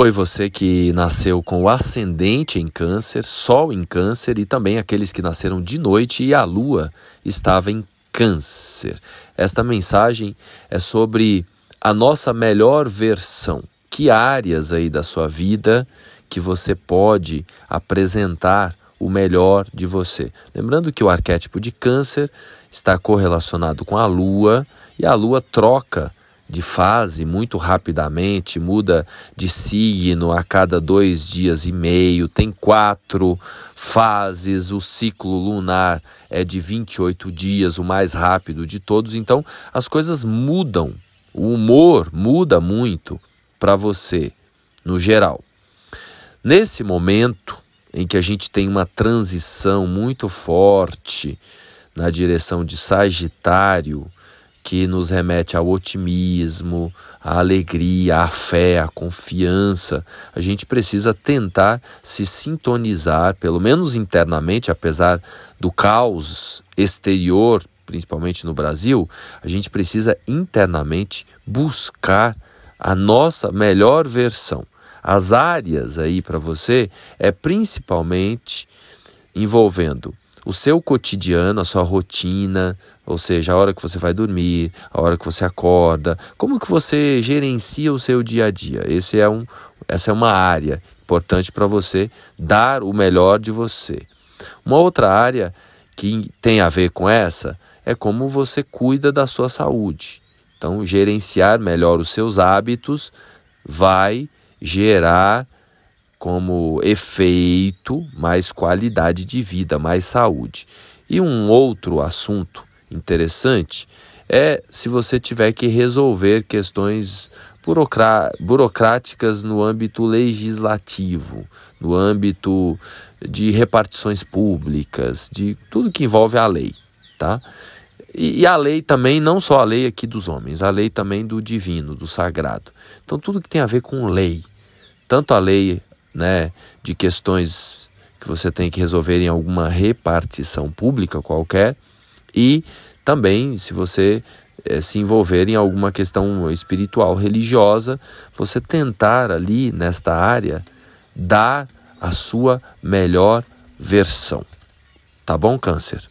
Oi, você que nasceu com o ascendente em Câncer, Sol em Câncer e também aqueles que nasceram de noite e a Lua estava em Câncer. Esta mensagem é sobre a nossa melhor versão. Que áreas aí da sua vida que você pode apresentar o melhor de você? Lembrando que o arquétipo de Câncer está correlacionado com a Lua e a Lua troca de fase muito rapidamente, muda de signo a cada dois dias e meio, tem quatro fases, o ciclo lunar é de 28 dias, o mais rápido de todos, então as coisas mudam, o humor muda muito para você, no geral. Nesse momento em que a gente tem uma transição muito forte na direção de Sagitário, que nos remete ao otimismo, à alegria, à fé, à confiança. A gente precisa tentar se sintonizar, pelo menos internamente, apesar do caos exterior, principalmente no Brasil, a gente precisa internamente buscar a nossa melhor versão. As áreas aí para você é principalmente envolvendo o seu cotidiano, a sua rotina, ou seja, a hora que você vai dormir, a hora que você acorda, como que você gerencia o seu dia a dia. Esse é um, essa é uma área importante para você dar o melhor de você. Uma outra área que tem a ver com essa é como você cuida da sua saúde. Então, gerenciar melhor os seus hábitos vai gerar como efeito mais qualidade de vida, mais saúde. E um outro assunto interessante é se você tiver que resolver questões burocráticas no âmbito legislativo, no âmbito de repartições públicas, de tudo que envolve a lei, tá? E, e, a lei também, não só a lei aqui dos homens, a lei também do divino, do sagrado. Então, tudo que tem a ver com lei, tanto a lei né, de questões que você tem que resolver em alguma repartição pública qualquer e também se você é, se envolver em alguma questão espiritual, religiosa, você tentar ali nesta área dar a sua melhor versão. Tá bom, Câncer?